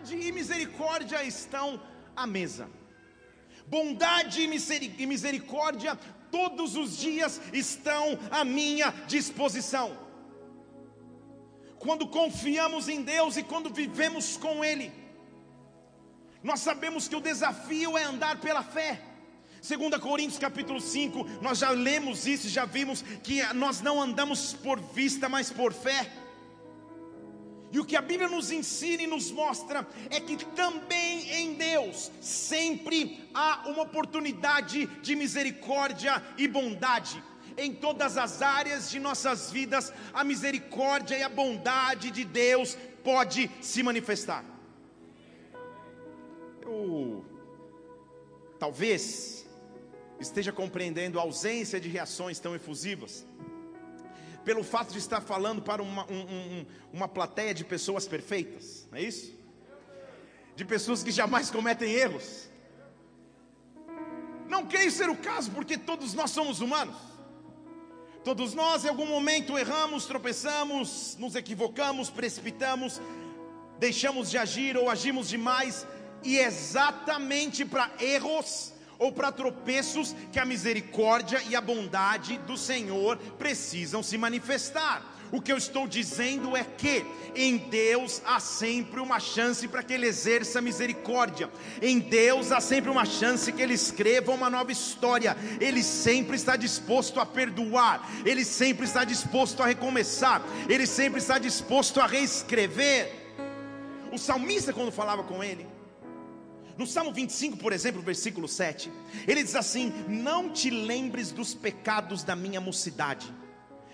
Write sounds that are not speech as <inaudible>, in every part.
bondade e misericórdia estão à mesa. Bondade e misericórdia todos os dias estão à minha disposição. Quando confiamos em Deus e quando vivemos com Ele, nós sabemos que o desafio é andar pela fé. 2 Coríntios capítulo 5, nós já lemos isso, já vimos que nós não andamos por vista, mas por fé. E o que a Bíblia nos ensina e nos mostra é que também em Deus sempre há uma oportunidade de misericórdia e bondade. Em todas as áreas de nossas vidas, a misericórdia e a bondade de Deus pode se manifestar. Eu talvez esteja compreendendo a ausência de reações tão efusivas pelo fato de estar falando para uma, um, um, uma plateia de pessoas perfeitas, não é isso? De pessoas que jamais cometem erros. Não creio ser o caso, porque todos nós somos humanos. Todos nós, em algum momento, erramos, tropeçamos, nos equivocamos, precipitamos, deixamos de agir ou agimos demais, e exatamente para erros ou para tropeços que a misericórdia e a bondade do Senhor precisam se manifestar. O que eu estou dizendo é que em Deus há sempre uma chance para que Ele exerça misericórdia, em Deus há sempre uma chance que Ele escreva uma nova história, Ele sempre está disposto a perdoar, Ele sempre está disposto a recomeçar, Ele sempre está disposto a reescrever. O salmista, quando falava com Ele, no Salmo 25, por exemplo, versículo 7, ele diz assim: Não te lembres dos pecados da minha mocidade,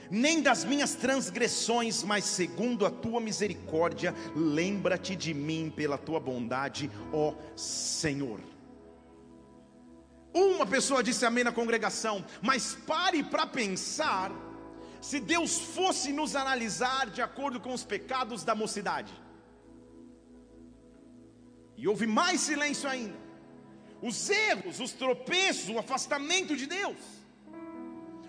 nem das minhas transgressões, mas segundo a tua misericórdia, lembra-te de mim pela tua bondade, ó Senhor. Uma pessoa disse amém na congregação, mas pare para pensar se Deus fosse nos analisar de acordo com os pecados da mocidade. E houve mais silêncio ainda. Os erros, os tropeços, o afastamento de Deus.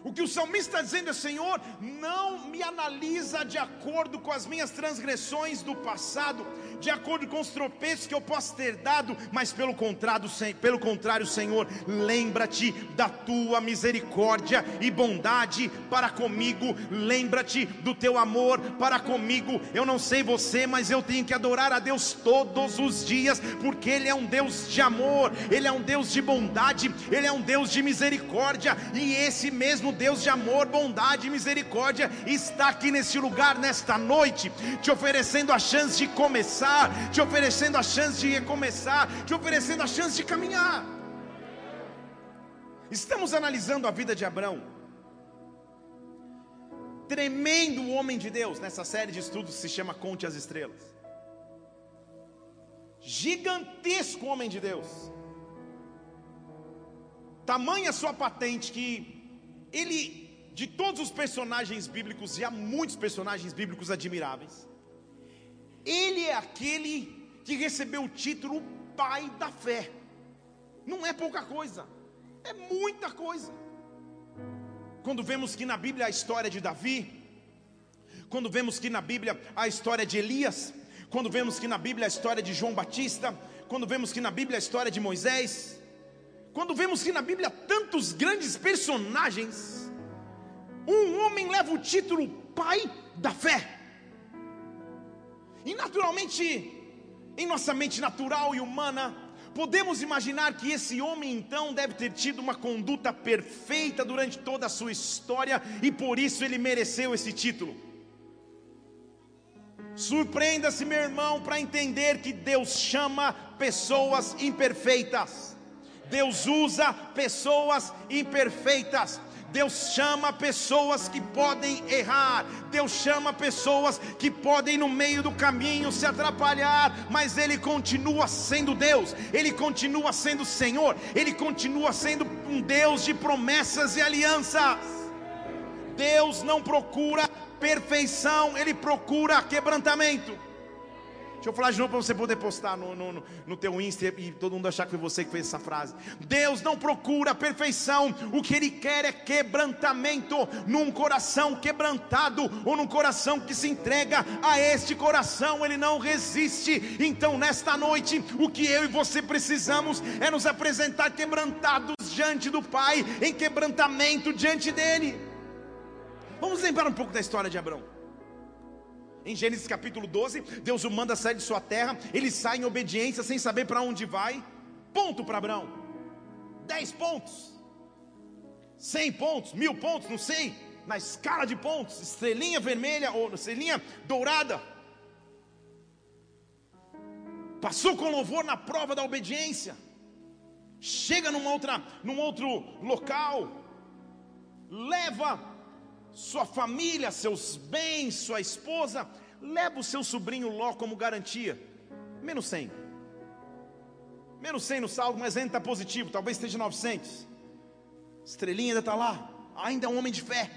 O que o salmista está dizendo é: Senhor, não me analisa de acordo com as minhas transgressões do passado, de acordo com os tropeços que eu posso ter dado, mas pelo contrário, pelo contrário, Senhor, lembra-te da tua misericórdia e bondade para comigo, lembra-te do teu amor para comigo. Eu não sei você, mas eu tenho que adorar a Deus todos os dias, porque Ele é um Deus de amor, Ele é um Deus de bondade, Ele é um Deus de misericórdia, e esse mesmo Deus de amor, bondade e misericórdia está aqui nesse lugar, nesta noite, te oferecendo a chance de começar, te oferecendo a chance de recomeçar, te oferecendo a chance de caminhar. Estamos analisando a vida de Abraão, tremendo homem de Deus, nessa série de estudos se chama Conte as Estrelas. Gigantesco homem de Deus, tamanha sua patente que ele, de todos os personagens bíblicos, e há muitos personagens bíblicos admiráveis, ele é aquele que recebeu o título Pai da Fé. Não é pouca coisa, é muita coisa. Quando vemos que na Bíblia a história de Davi, quando vemos que na Bíblia a história de Elias, quando vemos que na Bíblia a história de João Batista, quando vemos que na Bíblia a história de Moisés, quando vemos que na Bíblia tantos grandes personagens, um homem leva o título Pai da Fé. E naturalmente, em nossa mente natural e humana, podemos imaginar que esse homem então deve ter tido uma conduta perfeita durante toda a sua história e por isso ele mereceu esse título. Surpreenda-se, meu irmão, para entender que Deus chama pessoas imperfeitas. Deus usa pessoas imperfeitas. Deus chama pessoas que podem errar, Deus chama pessoas que podem no meio do caminho se atrapalhar, mas Ele continua sendo Deus, Ele continua sendo Senhor, Ele continua sendo um Deus de promessas e alianças. Deus não procura perfeição, Ele procura quebrantamento. Deixa eu falar de novo para você poder postar no, no, no teu Insta e todo mundo achar que foi você que fez essa frase. Deus não procura perfeição, o que Ele quer é quebrantamento num coração quebrantado ou num coração que se entrega a este coração, Ele não resiste. Então, nesta noite, o que eu e você precisamos é nos apresentar quebrantados diante do Pai, em quebrantamento diante dEle. Vamos lembrar um pouco da história de Abraão. Em Gênesis capítulo 12, Deus o manda sair de sua terra, ele sai em obediência sem saber para onde vai. Ponto para Abraão. 10 pontos. 100 pontos, mil pontos, não sei. Na escala de pontos, estrelinha vermelha ou estrelinha dourada. Passou com louvor na prova da obediência. Chega numa outra, num outro local. Leva sua família, seus bens, sua esposa, leva o seu sobrinho Ló como garantia. Menos 100. Menos 100 no saldo, mas ainda está positivo, talvez esteja 900. Estrelinha ainda está lá, ainda é um homem de fé.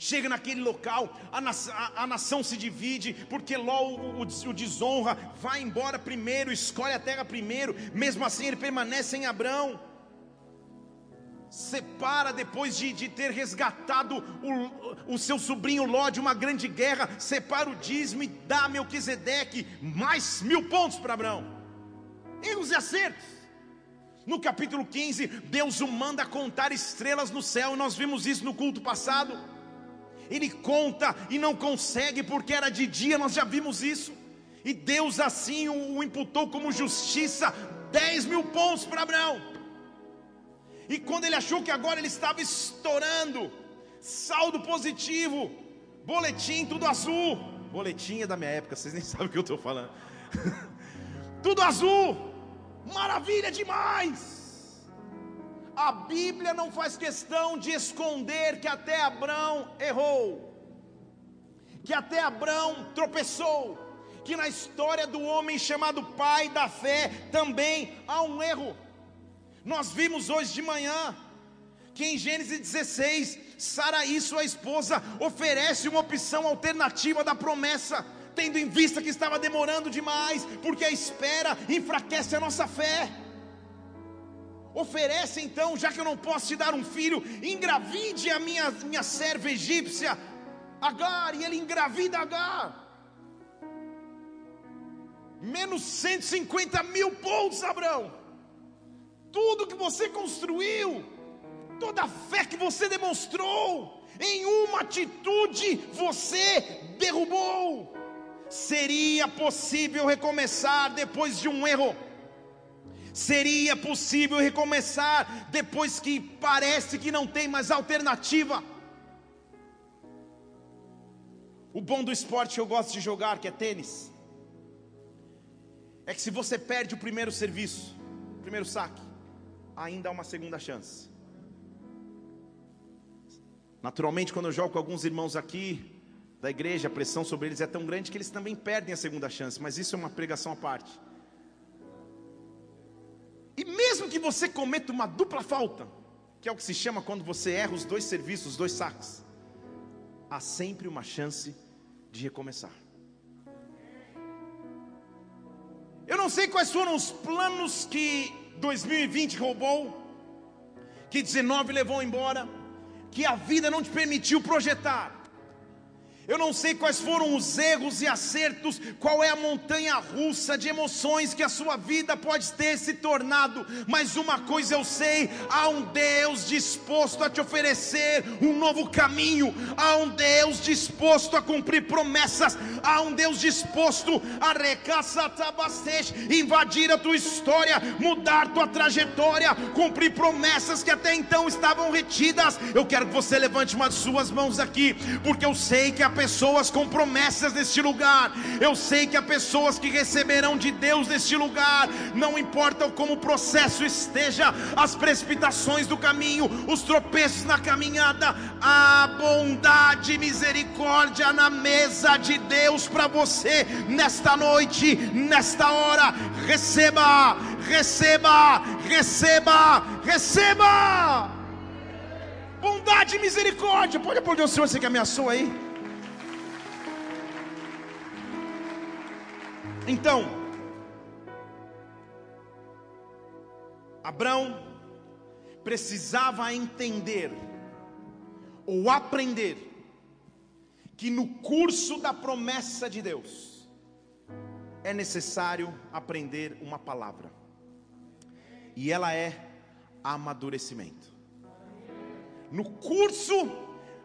Chega naquele local, a, nação, a, a nação se divide, porque Ló o, o, o desonra, vai embora primeiro, escolhe a terra primeiro, mesmo assim ele permanece em Abrão separa depois de, de ter resgatado o, o seu sobrinho Ló de uma grande guerra, separa o dízimo e dá a Melquisedeque mais mil pontos para Abraão. Erros e acertos. No capítulo 15, Deus o manda contar estrelas no céu, nós vimos isso no culto passado. Ele conta e não consegue porque era de dia, nós já vimos isso. E Deus assim o, o imputou como justiça, 10 mil pontos para Abraão. E quando ele achou que agora ele estava estourando, saldo positivo, boletim tudo azul. Boletim é da minha época, vocês nem <laughs> sabem o que eu estou falando. <laughs> tudo azul, maravilha demais. A Bíblia não faz questão de esconder que até Abraão errou, que até Abraão tropeçou, que na história do homem chamado pai da fé também há um erro. Nós vimos hoje de manhã que em Gênesis 16, Saraí, sua esposa, oferece uma opção alternativa da promessa, tendo em vista que estava demorando demais, porque a espera enfraquece a nossa fé. Oferece então, já que eu não posso te dar um filho, engravide a minha, minha serva egípcia, Agar, e ele engravida Agar. Menos 150 mil pontos, Abraão tudo que você construiu, toda a fé que você demonstrou, em uma atitude você derrubou. Seria possível recomeçar depois de um erro? Seria possível recomeçar depois que parece que não tem mais alternativa? O bom do esporte que eu gosto de jogar, que é tênis, é que se você perde o primeiro serviço, o primeiro saque, ainda há uma segunda chance. Naturalmente, quando eu jogo com alguns irmãos aqui da igreja, a pressão sobre eles é tão grande que eles também perdem a segunda chance, mas isso é uma pregação à parte. E mesmo que você cometa uma dupla falta, que é o que se chama quando você erra os dois serviços, os dois saques, há sempre uma chance de recomeçar. Eu não sei quais foram os planos que 2020 roubou, que 19 levou embora, que a vida não te permitiu projetar. Eu não sei quais foram os erros e acertos, qual é a montanha russa de emoções que a sua vida pode ter se tornado, mas uma coisa eu sei: há um Deus disposto a te oferecer um novo caminho, há um Deus disposto a cumprir promessas, há um Deus disposto a invadir a tua história, mudar tua trajetória, cumprir promessas que até então estavam retidas. Eu quero que você levante uma de suas mãos aqui, porque eu sei que a pessoas com promessas neste lugar. Eu sei que há pessoas que receberão de Deus neste lugar. Não importa como o processo esteja, as precipitações do caminho, os tropeços na caminhada, a bondade e misericórdia na mesa de Deus para você nesta noite, nesta hora. Receba, receba, receba, receba bondade e misericórdia. Pode aplaudir o Senhor, você que ameaçou aí. Então, Abraão precisava entender ou aprender que no curso da promessa de Deus é necessário aprender uma palavra, e ela é amadurecimento. No curso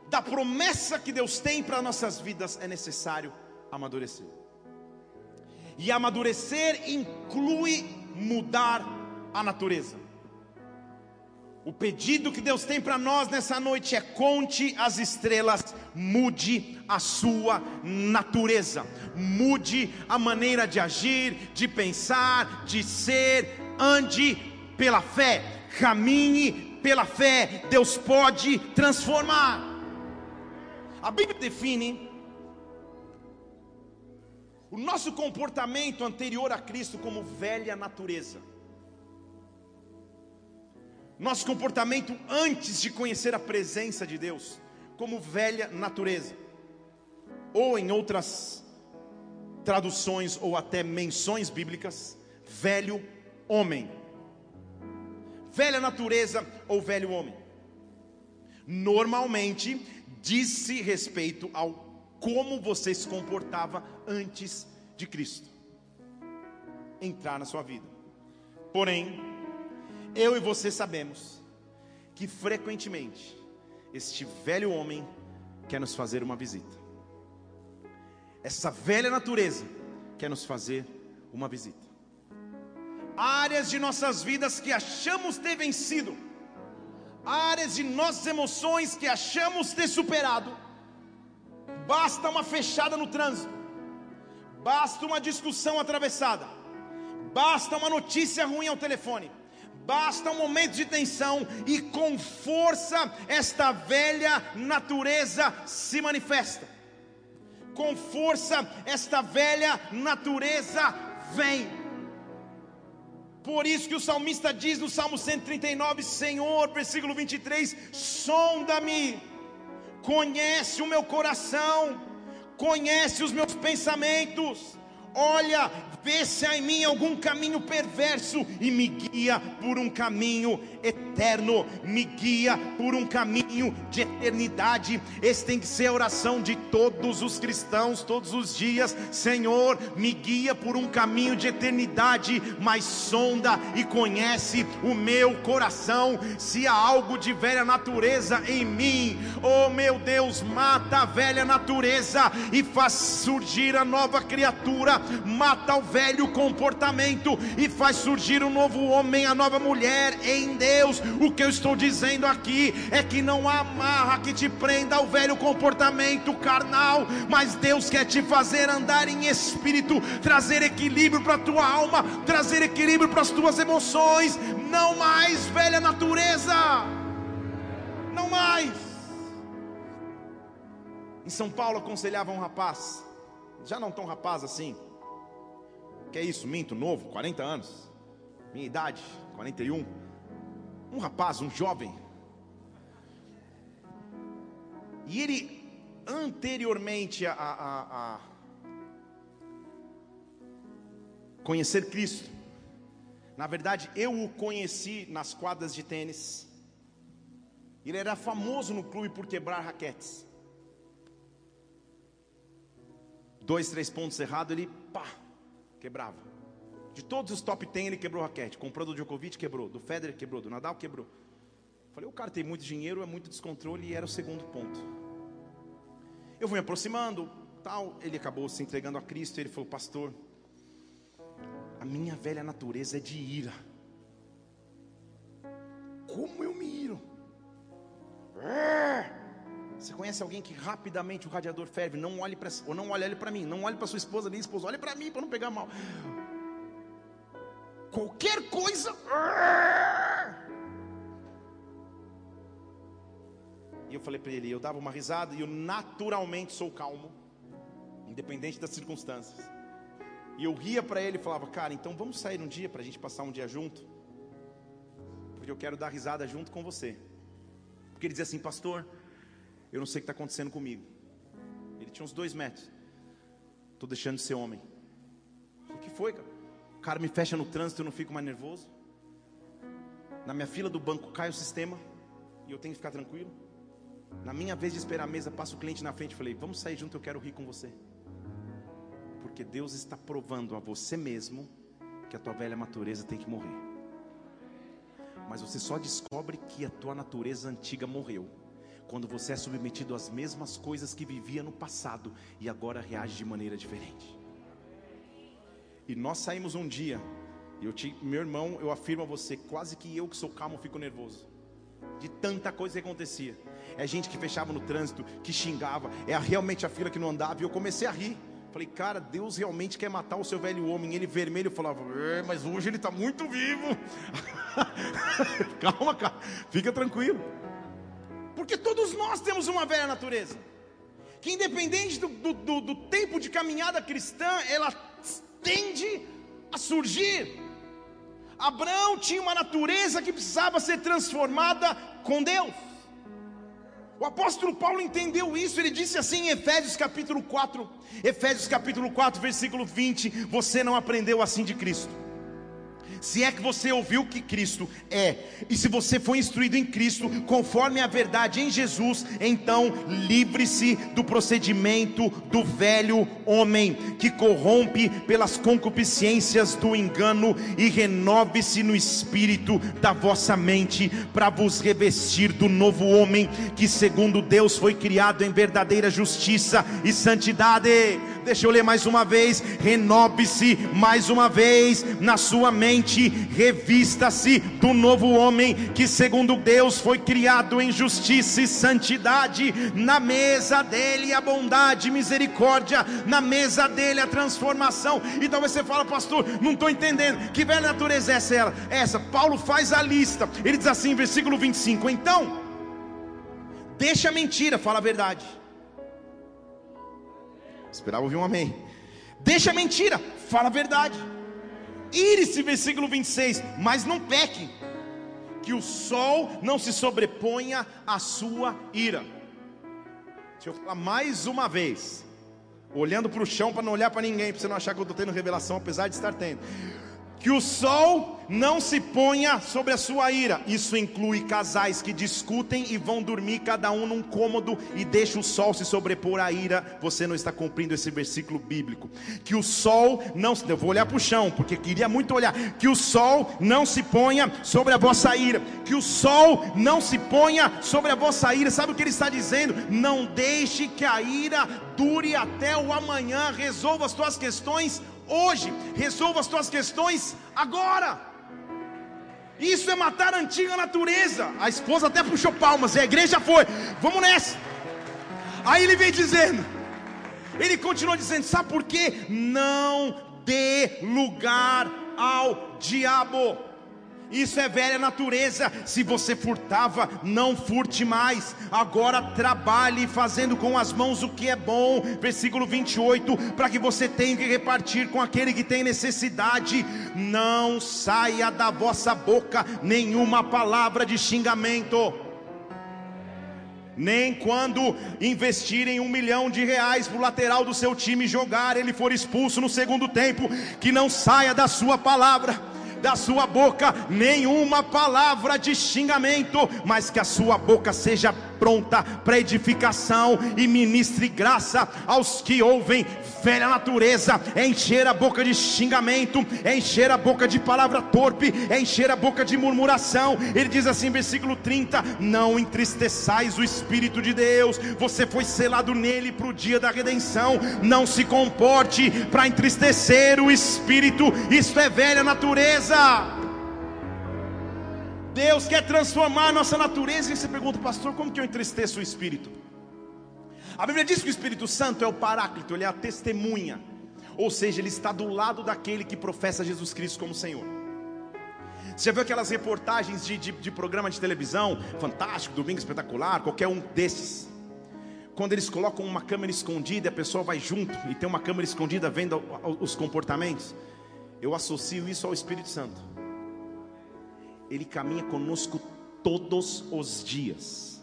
da promessa que Deus tem para nossas vidas é necessário amadurecer. E amadurecer inclui mudar a natureza. O pedido que Deus tem para nós nessa noite é: conte as estrelas, mude a sua natureza, mude a maneira de agir, de pensar, de ser, ande pela fé, caminhe pela fé. Deus pode transformar. A Bíblia define o nosso comportamento anterior a Cristo como velha natureza nosso comportamento antes de conhecer a presença de Deus, como velha natureza, ou em outras traduções ou até menções bíblicas, velho homem. Velha natureza ou velho homem. Normalmente diz-se respeito ao como você se comportava antes de Cristo entrar na sua vida. Porém, eu e você sabemos que frequentemente este velho homem quer nos fazer uma visita. Essa velha natureza quer nos fazer uma visita. Áreas de nossas vidas que achamos ter vencido, áreas de nossas emoções que achamos ter superado. Basta uma fechada no trânsito, basta uma discussão atravessada, basta uma notícia ruim ao telefone Basta um momento de tensão e com força esta velha natureza se manifesta. Com força esta velha natureza vem. Por isso que o salmista diz no Salmo 139, Senhor, versículo 23, sonda-me, conhece o meu coração, conhece os meus pensamentos, olha vê se há em mim algum caminho perverso e me guia por um caminho eterno, me guia por um caminho de eternidade. Esse tem que ser a oração de todos os cristãos, todos os dias. Senhor, me guia por um caminho de eternidade, mas sonda e conhece o meu coração. Se há algo de velha natureza em mim, oh meu Deus, mata a velha natureza e faz surgir a nova criatura, mata o velho comportamento e faz surgir um novo homem, a nova mulher em Deus. O que eu estou dizendo aqui é que não há amarra que te prenda ao velho comportamento carnal, mas Deus quer te fazer andar em espírito, trazer equilíbrio para a tua alma, trazer equilíbrio para as tuas emoções. Não mais velha natureza, não mais. Em São Paulo aconselhava um rapaz, já não tão rapaz assim, que é isso, minto, novo, 40 anos. Minha idade, 41. Um rapaz, um jovem. E ele, anteriormente a, a, a conhecer Cristo, na verdade, eu o conheci nas quadras de tênis. Ele era famoso no clube por quebrar raquetes. Dois, três pontos errados, ele pá, quebrava. De todos os top 10 ele quebrou raquete. Comprou do Djokovic, quebrou. Do Federer, quebrou. Do Nadal, quebrou. Falei, o cara tem muito dinheiro, é muito descontrole e era o segundo ponto. Eu fui me aproximando, tal. Ele acabou se entregando a Cristo. Ele falou, pastor, a minha velha natureza é de ira. Como eu me iro? É. Você conhece alguém que rapidamente o radiador ferve? Não olhe para ou não olhe para mim, não olhe para sua esposa nem esposa, olhe para mim para não pegar mal. Qualquer coisa. E eu falei para ele, eu dava uma risada e eu naturalmente sou calmo, independente das circunstâncias. E eu ria para ele e falava, cara, então vamos sair um dia para a gente passar um dia junto, porque eu quero dar risada junto com você. Porque ele dizia assim, pastor, eu não sei o que está acontecendo comigo. Ele tinha uns dois metros. Estou deixando de ser homem. foi, cara? O cara me fecha no trânsito, eu não fico mais nervoso. Na minha fila do banco cai o sistema e eu tenho que ficar tranquilo. Na minha vez de esperar a mesa, passa o cliente na frente e falei: Vamos sair junto, eu quero rir com você. Porque Deus está provando a você mesmo que a tua velha natureza tem que morrer. Mas você só descobre que a tua natureza antiga morreu quando você é submetido às mesmas coisas que vivia no passado e agora reage de maneira diferente. E nós saímos um dia, eu te, meu irmão, eu afirmo a você, quase que eu que sou calmo fico nervoso. De tanta coisa que acontecia. É gente que fechava no trânsito, que xingava, é realmente a fila que não andava, e eu comecei a rir. Falei, cara, Deus realmente quer matar o seu velho homem. Ele vermelho falava, é, mas hoje ele está muito vivo. <laughs> Calma, cara, fica tranquilo. Porque todos nós temos uma velha natureza. Que independente do, do, do tempo de caminhada cristã, ela tende a surgir. Abraão tinha uma natureza que precisava ser transformada com Deus. O apóstolo Paulo entendeu isso, ele disse assim em Efésios capítulo 4, Efésios capítulo 4, versículo 20: Você não aprendeu assim de Cristo se é que você ouviu que Cristo é, e se você foi instruído em Cristo, conforme a verdade em Jesus, então livre-se do procedimento do velho homem, que corrompe pelas concupiscências do engano, e renove-se no espírito da vossa mente, para vos revestir do novo homem, que segundo Deus foi criado em verdadeira justiça e santidade. Deixa eu ler mais uma vez: renove-se mais uma vez na sua mente, revista-se do novo homem que, segundo Deus, foi criado em justiça e santidade. Na mesa dele a bondade, misericórdia, na mesa dele a transformação. E talvez você fala, pastor, não estou entendendo. Que velha natureza é essa? Essa, Paulo faz a lista. Ele diz assim, versículo 25: Então, deixa a mentira, fala a verdade. Esperava ouvir um amém. Deixa a mentira, fala a verdade. Ire-se, versículo 26. Mas não peque, que o sol não se sobreponha à sua ira. Deixa eu falar mais uma vez, olhando para o chão para não olhar para ninguém, para você não achar que eu estou tendo revelação, apesar de estar tendo que o sol não se ponha sobre a sua ira. Isso inclui casais que discutem e vão dormir cada um num cômodo e deixa o sol se sobrepor à ira. Você não está cumprindo esse versículo bíblico. Que o sol não, eu vou olhar para o chão, porque queria muito olhar. Que o sol não se ponha sobre a vossa ira. Que o sol não se ponha sobre a vossa ira. Sabe o que ele está dizendo? Não deixe que a ira dure até o amanhã. Resolva as tuas questões hoje, resolva as tuas questões agora. Isso é matar a antiga natureza. A esposa até puxou palmas, e a igreja foi. Vamos nessa. Aí ele vem dizendo, ele continua dizendo: sabe por quê? Não dê lugar ao diabo. Isso é velha natureza. Se você furtava, não furte mais. Agora trabalhe fazendo com as mãos o que é bom. Versículo 28, para que você tenha que repartir com aquele que tem necessidade. Não saia da vossa boca nenhuma palavra de xingamento nem quando investirem um milhão de reais para o lateral do seu time jogar, ele for expulso no segundo tempo, que não saia da sua palavra da sua boca nenhuma palavra de xingamento, mas que a sua boca seja pronta para edificação e ministre graça aos que ouvem. Velha natureza é encher a boca de xingamento, é encher a boca de palavra torpe, é encher a boca de murmuração. Ele diz assim, versículo 30: Não entristeçais o Espírito de Deus, você foi selado nele para o dia da redenção. Não se comporte para entristecer o Espírito, isto é velha natureza. Deus quer transformar a nossa natureza. E você pergunta, pastor, como que eu entristeço o Espírito? A Bíblia diz que o Espírito Santo é o paráclito, ele é a testemunha. Ou seja, ele está do lado daquele que professa Jesus Cristo como Senhor. Você já viu aquelas reportagens de, de, de programa de televisão, fantástico, domingo espetacular, qualquer um desses? Quando eles colocam uma câmera escondida a pessoa vai junto e tem uma câmera escondida vendo os comportamentos, eu associo isso ao Espírito Santo. Ele caminha conosco todos os dias.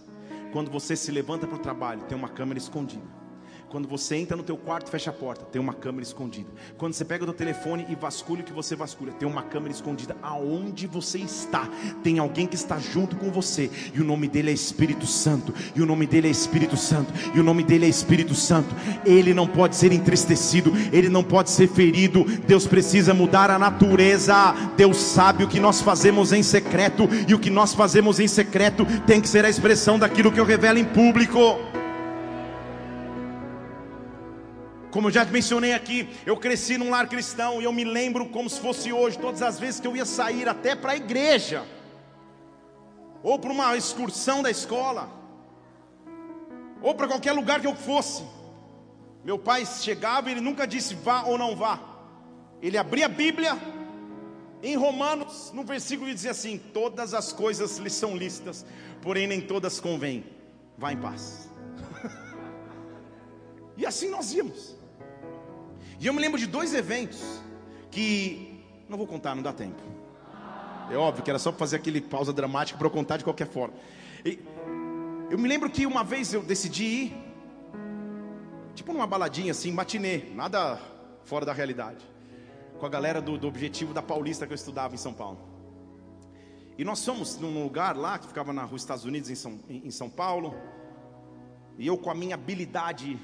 Quando você se levanta para o trabalho, tem uma câmera escondida. Quando você entra no teu quarto, fecha a porta, tem uma câmera escondida. Quando você pega o telefone e vasculha o que você vasculha, tem uma câmera escondida. Aonde você está, tem alguém que está junto com você. E o nome dele é Espírito Santo. E o nome dele é Espírito Santo. E o nome dele é Espírito Santo. Ele não pode ser entristecido, ele não pode ser ferido. Deus precisa mudar a natureza. Deus sabe o que nós fazemos em secreto e o que nós fazemos em secreto tem que ser a expressão daquilo que eu revelo em público. Como eu já mencionei aqui, eu cresci num lar cristão e eu me lembro como se fosse hoje, todas as vezes que eu ia sair até para a igreja, ou para uma excursão da escola, ou para qualquer lugar que eu fosse. Meu pai chegava e ele nunca disse vá ou não vá. Ele abria a Bíblia, em Romanos, no versículo, ele dizia assim: Todas as coisas lhe são listas, porém nem todas convêm. Vá em paz. <laughs> e assim nós íamos. E eu me lembro de dois eventos que não vou contar, não dá tempo. É óbvio que era só fazer aquele pausa dramática para eu contar de qualquer forma. E eu me lembro que uma vez eu decidi ir, tipo numa baladinha assim, matinê, nada fora da realidade, com a galera do, do Objetivo da Paulista que eu estudava em São Paulo. E nós fomos num lugar lá que ficava na rua Estados Unidos, em São, em São Paulo. E eu, com a minha habilidade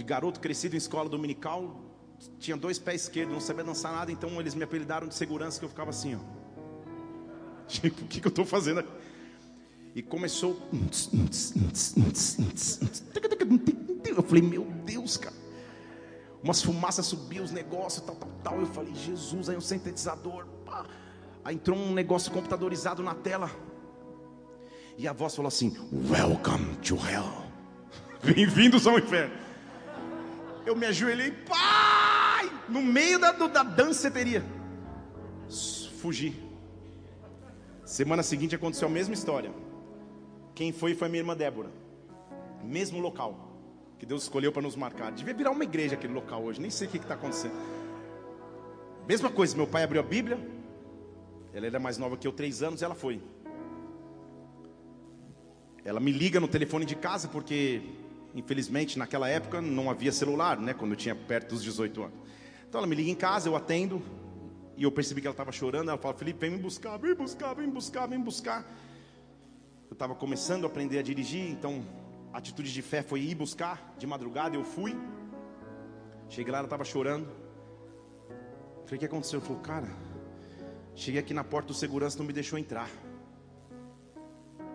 de garoto crescido em escola dominical, tinha dois pés esquerdos, não sabia dançar nada, então eles me apelidaram de segurança que eu ficava assim, ó. <laughs> Tipo, o que, que eu estou fazendo aqui? E começou. Eu falei, meu Deus, cara. Umas fumaças subiam, os negócios, tal, tal, tal. Eu falei, Jesus, aí um sintetizador. Pá. Aí entrou um negócio computadorizado na tela. E a voz falou assim: Welcome to hell. <laughs> Bem-vindos ao inferno. Eu me ajoelhei, pai, no meio da, da danceteria. Fugi. Semana seguinte aconteceu a mesma história. Quem foi foi a minha irmã Débora. Mesmo local que Deus escolheu para nos marcar. Devia virar uma igreja aquele local hoje, nem sei o que está acontecendo. Mesma coisa, meu pai abriu a Bíblia. Ela era mais nova que eu, três anos, e ela foi. Ela me liga no telefone de casa porque Infelizmente, naquela época não havia celular, né? Quando eu tinha perto dos 18 anos. Então ela me liga em casa, eu atendo. E eu percebi que ela estava chorando. Ela fala: Felipe, vem me buscar, vem buscar, vem buscar, vem buscar. Eu estava começando a aprender a dirigir, então a atitude de fé foi ir buscar. De madrugada eu fui. Cheguei lá, ela estava chorando. Falei: O que aconteceu? Ele falou: Cara, cheguei aqui na porta do segurança, não me deixou entrar.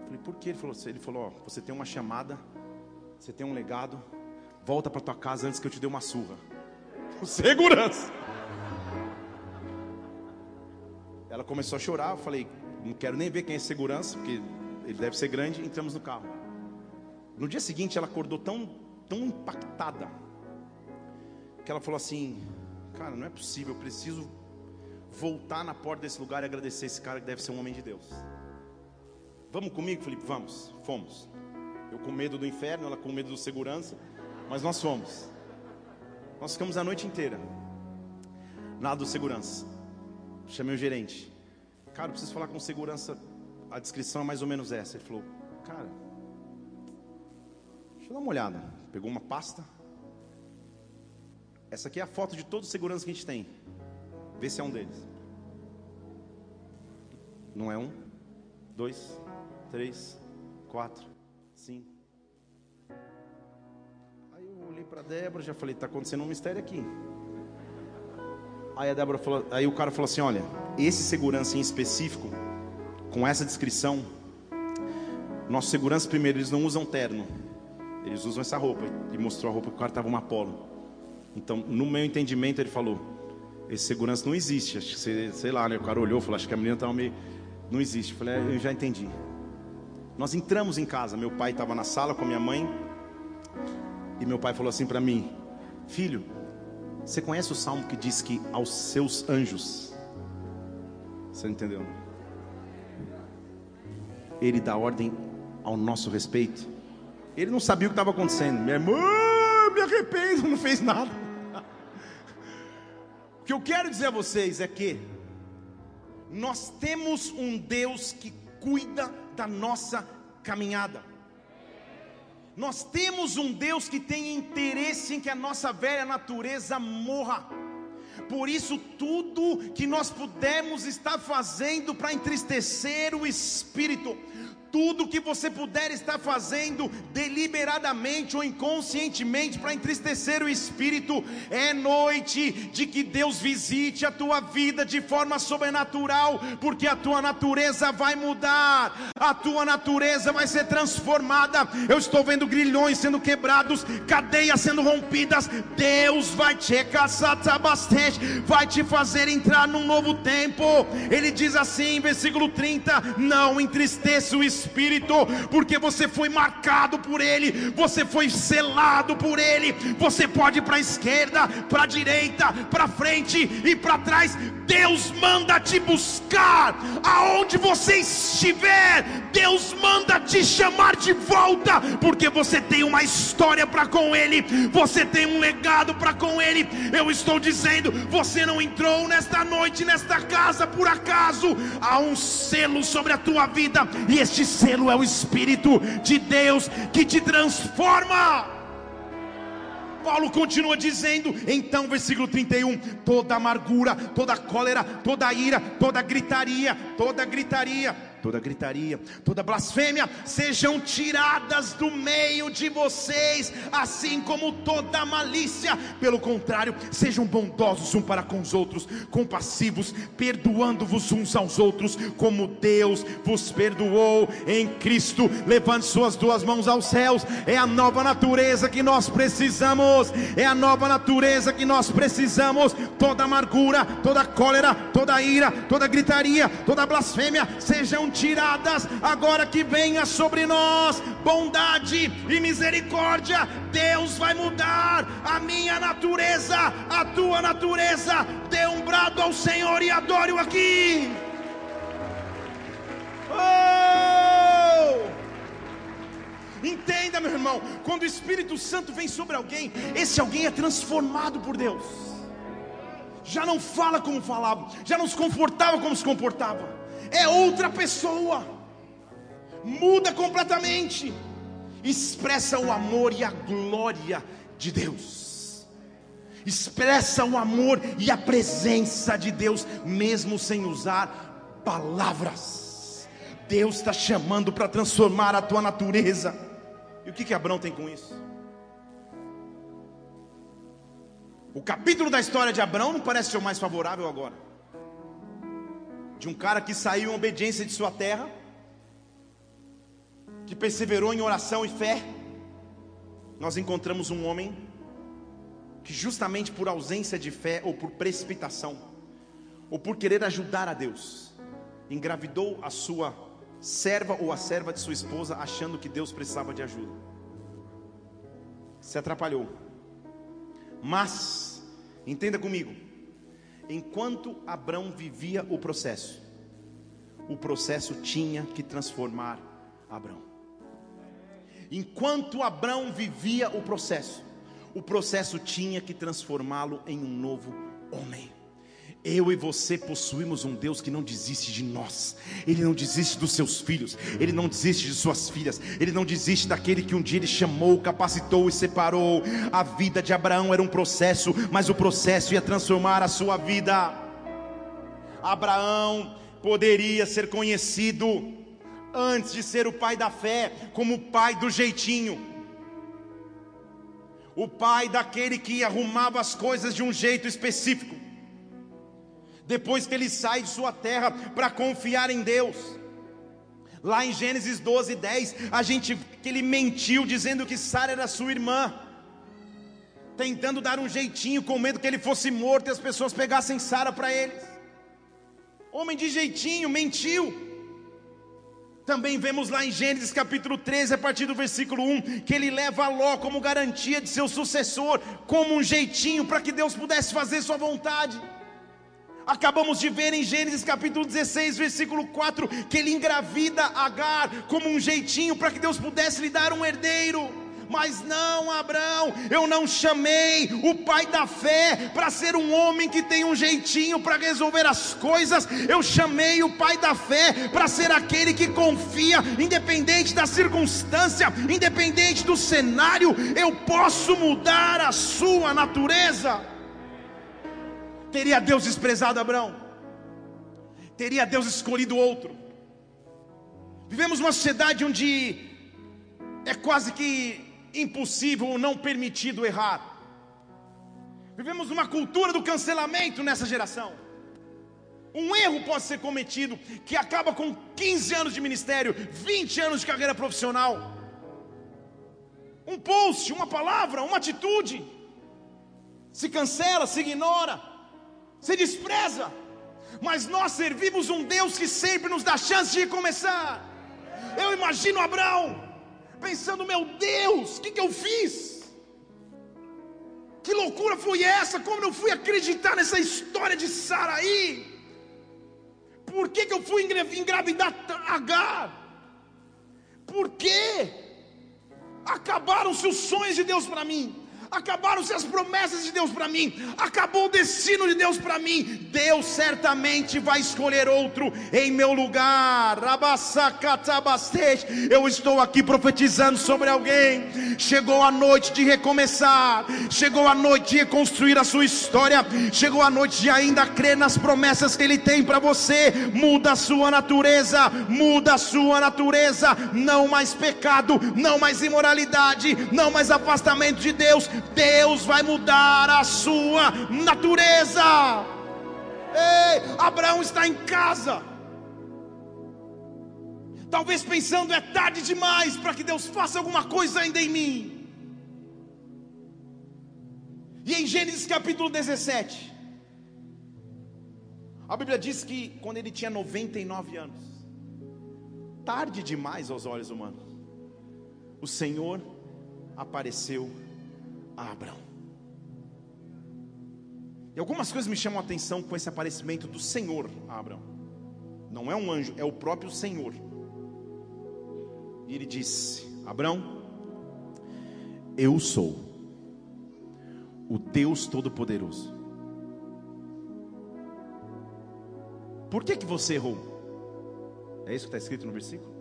Falei: Por que? Ele falou: Ele falou: Você tem uma chamada você tem um legado. Volta para tua casa antes que eu te dê uma surra. Segurança. Ela começou a chorar. Eu falei: Não quero nem ver quem é segurança, porque ele deve ser grande. Entramos no carro. No dia seguinte, ela acordou tão, tão impactada que ela falou assim: Cara, não é possível. Eu preciso voltar na porta desse lugar e agradecer esse cara que deve ser um homem de Deus. Vamos comigo, Felipe? Vamos. Fomos. Com medo do inferno, ela com medo do segurança, mas nós fomos. Nós ficamos a noite inteira. Nada do segurança. Chamei o gerente. Cara, preciso falar com segurança. A descrição é mais ou menos essa. Ele falou, cara, deixa eu dar uma olhada. Pegou uma pasta. Essa aqui é a foto de todos os seguranças que a gente tem. Vê se é um deles. Não é um, dois, três, quatro, Sim. Para Débora, já falei, está acontecendo um mistério aqui. Aí a Débora falou, aí o cara falou assim, olha, esse segurança em específico, com essa descrição, nossos seguranças primeiro eles não usam terno, eles usam essa roupa. E mostrou a roupa que o cara estava uma polo. Então, no meu entendimento, ele falou: esse segurança não existe. Acho que, sei lá, né? O cara olhou, falou: acho que a menina estava meio. Não existe. Eu falei: é, eu já entendi. Nós entramos em casa, meu pai estava na sala com a minha mãe, e meu pai falou assim para mim: Filho, você conhece o salmo que diz que aos seus anjos, você entendeu? Ele dá ordem ao nosso respeito. Ele não sabia o que estava acontecendo. Minha irmã, me arrependo, não fez nada. <laughs> O que eu quero dizer a vocês é que nós temos um Deus que cuida da nossa caminhada. Nós temos um Deus que tem interesse em que a nossa velha natureza morra. Por isso, tudo que nós pudermos estar fazendo para entristecer o espírito, tudo que você puder estar fazendo deliberadamente ou inconscientemente para entristecer o espírito, é noite de que Deus visite a tua vida de forma sobrenatural, porque a tua natureza vai mudar, a tua natureza vai ser transformada. Eu estou vendo grilhões sendo quebrados, cadeias sendo rompidas. Deus vai te bastante, vai te fazer entrar num novo tempo. Ele diz assim, versículo 30: Não entristeça o espírito Espírito, porque você foi marcado por Ele, você foi selado por Ele. Você pode ir para a esquerda, para a direita, para frente e para trás. Deus manda te buscar aonde você estiver. Deus manda te chamar de volta, porque você tem uma história para com Ele, você tem um legado para com Ele. Eu estou dizendo, você não entrou nesta noite, nesta casa por acaso. Há um selo sobre a tua vida, e este selo é o Espírito de Deus que te transforma. Paulo continua dizendo, então, versículo 31, toda amargura, toda cólera, toda ira, toda gritaria, toda gritaria toda gritaria, toda blasfêmia sejam tiradas do meio de vocês, assim como toda malícia. Pelo contrário, sejam bondosos um para com os outros, compassivos, perdoando-vos uns aos outros, como Deus vos perdoou em Cristo. Levante suas duas mãos aos céus. É a nova natureza que nós precisamos. É a nova natureza que nós precisamos. Toda amargura, toda cólera, toda ira, toda gritaria, toda blasfêmia sejam tiradas, agora que venha sobre nós bondade e misericórdia. Deus vai mudar a minha natureza, a tua natureza. Dê um brado ao Senhor e adore-o aqui. Oh! Entenda, meu irmão, quando o Espírito Santo vem sobre alguém, esse alguém é transformado por Deus. Já não fala como falava, já não se comportava como se comportava é outra pessoa, muda completamente, expressa o amor e a glória de Deus, expressa o amor e a presença de Deus, mesmo sem usar palavras. Deus está chamando para transformar a tua natureza. E o que que Abraão tem com isso? O capítulo da história de Abraão não parece ser o mais favorável agora de um cara que saiu em obediência de sua terra, que perseverou em oração e fé, nós encontramos um homem que, justamente por ausência de fé, ou por precipitação, ou por querer ajudar a Deus, engravidou a sua serva ou a serva de sua esposa, achando que Deus precisava de ajuda. Se atrapalhou. Mas, entenda comigo, enquanto Abraão vivia o processo, o processo tinha que transformar Abraão. Enquanto Abraão vivia o processo, o processo tinha que transformá-lo em um novo homem. Eu e você possuímos um Deus que não desiste de nós, Ele não desiste dos seus filhos, Ele não desiste de suas filhas, Ele não desiste daquele que um dia Ele chamou, capacitou e separou. A vida de Abraão era um processo, mas o processo ia transformar a sua vida. Abraão poderia ser conhecido, antes de ser o pai da fé, como o pai do jeitinho, o pai daquele que arrumava as coisas de um jeito específico depois que ele sai de sua terra para confiar em Deus. Lá em Gênesis 12, 10, a gente que ele mentiu dizendo que Sara era sua irmã, tentando dar um jeitinho, com medo que ele fosse morto e as pessoas pegassem Sara para eles. Homem de jeitinho, mentiu. Também vemos lá em Gênesis capítulo 13, a partir do versículo 1, que ele leva Ló como garantia de seu sucessor, como um jeitinho para que Deus pudesse fazer sua vontade. Acabamos de ver em Gênesis capítulo 16, versículo 4, que ele engravida Agar como um jeitinho para que Deus pudesse lhe dar um herdeiro. Mas não, Abraão, eu não chamei o pai da fé para ser um homem que tem um jeitinho para resolver as coisas. Eu chamei o pai da fé para ser aquele que confia, independente da circunstância, independente do cenário, eu posso mudar a sua natureza. Teria Deus desprezado Abraão? Teria Deus escolhido outro? Vivemos uma sociedade onde é quase que impossível ou não permitido errar. Vivemos uma cultura do cancelamento nessa geração. Um erro pode ser cometido que acaba com 15 anos de ministério, 20 anos de carreira profissional. Um post, uma palavra, uma atitude se cancela, se ignora, se despreza. Mas nós servimos um Deus que sempre nos dá chance de recomeçar. Eu imagino Abraão pensando: meu Deus, o que, que eu fiz? Que loucura foi essa? Como eu fui acreditar nessa história de Saraí? Por que, que eu fui engravidar Agar? Por quê? Acabaram-se os sonhos de Deus para mim acabaram-se as promessas de Deus para mim, acabou o destino de Deus para mim. Deus certamente vai escolher outro em meu lugar. Eu estou aqui profetizando sobre alguém. Chegou a noite de recomeçar, chegou a noite de reconstruir a sua história, chegou a noite de ainda crer nas promessas que Ele tem para você. Muda a sua natureza, muda a sua natureza. Não mais pecado, não mais imoralidade, não mais afastamento de Deus Deus vai mudar a sua natureza. Ei, Abraão está em casa. Talvez pensando é tarde demais para que Deus faça alguma coisa ainda em mim. E em Gênesis capítulo 17, a Bíblia diz que quando ele tinha 99 anos, tarde demais aos olhos humanos, o Senhor apareceu a Abraão. E algumas coisas me chamam a atenção com esse aparecimento do Senhor a Abraão. Não é um anjo, é o próprio Senhor. E ele disse: Abraão, eu sou o Deus Todo-Poderoso. Por que, que você errou? É isso que está escrito no versículo?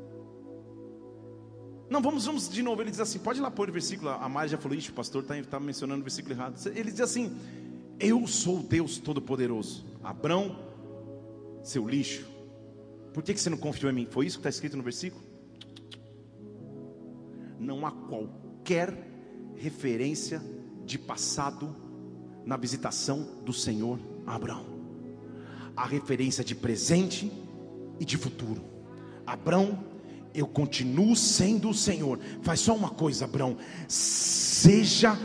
Não, vamos, vamos de novo. Ele diz assim: pode ir lá pôr o versículo. A Mari já falou, isso, o pastor está tá mencionando o versículo errado. Ele diz assim: Eu sou Deus Todo-Poderoso. Abrão, seu lixo. Por que, que você não confiou em mim? Foi isso que está escrito no versículo? Não há qualquer referência de passado na visitação do Senhor a Abraão. Há referência de presente e de futuro. Abraão eu continuo sendo o Senhor. Faz só uma coisa, Abraão: seja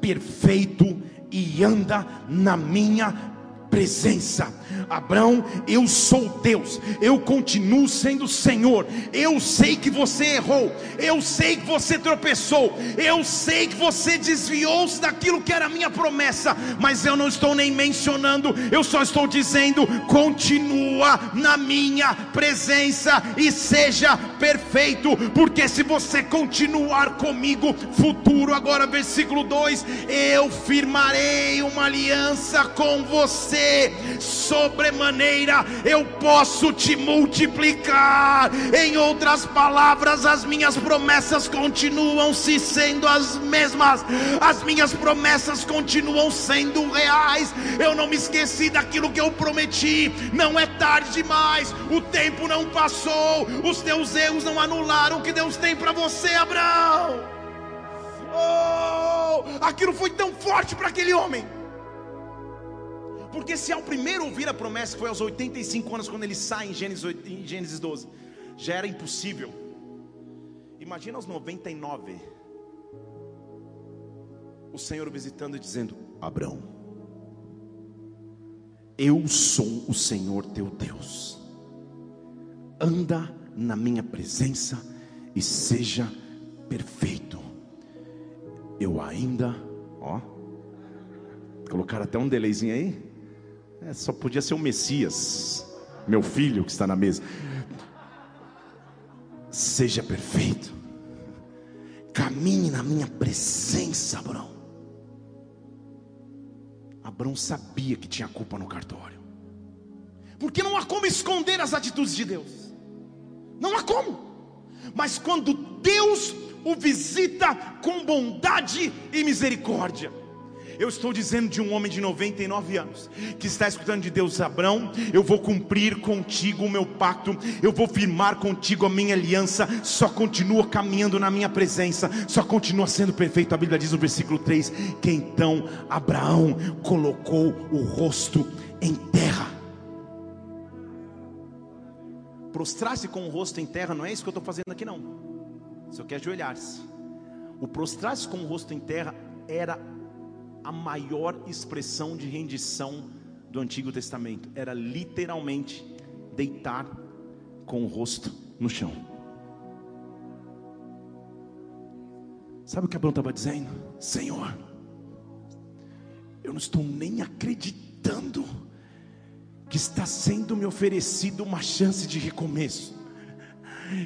perfeito e anda na minha presença. Abraão, eu sou Deus, eu continuo sendo Senhor. Eu sei que você errou, eu sei que você tropeçou, eu sei que você desviou-se daquilo que era a minha promessa, mas eu não estou nem mencionando, eu só estou dizendo: continua na minha presença e seja perfeito, porque se você continuar comigo, futuro, agora versículo 2: eu firmarei uma aliança com você sobremaneira eu posso te multiplicar. Em outras palavras, as minhas promessas continuam se sendo as mesmas, as minhas promessas continuam sendo reais. Eu não me esqueci daquilo que eu prometi, não é tarde demais, o tempo não passou, os teus erros não anularam o que Deus tem para você, Abraão. Oh, aquilo foi tão forte para aquele homem porque se ao primeiro ouvir a promessa, que foi aos 85 anos, quando ele sai em Gênesis, 8, em Gênesis 12, já era impossível. Imagina aos 99, o Senhor visitando e dizendo: Abraão, eu sou o Senhor teu Deus, anda na minha presença e seja perfeito. Eu ainda, ó, colocar até um delayzinho aí. É, só podia ser o Messias, meu filho que está na mesa. Seja perfeito. Caminhe na minha presença, Abraão. Abraão sabia que tinha culpa no cartório. Porque não há como esconder as atitudes de Deus. Não há como. Mas quando Deus o visita com bondade e misericórdia, eu estou dizendo de um homem de 99 anos que está escutando de Deus, Abraão, eu vou cumprir contigo o meu pacto, eu vou firmar contigo a minha aliança, só continua caminhando na minha presença, só continua sendo perfeito. A Bíblia diz no versículo 3 que então Abraão colocou o rosto em terra. Prostrar-se com o rosto em terra não é isso que eu estou fazendo aqui, não. Isso quer ajoelhar-se. O prostrar-se com o rosto em terra era a maior expressão de rendição do Antigo Testamento. Era literalmente deitar com o rosto no chão. Sabe o que Abraão estava dizendo? Senhor, eu não estou nem acreditando que está sendo me oferecido uma chance de recomeço.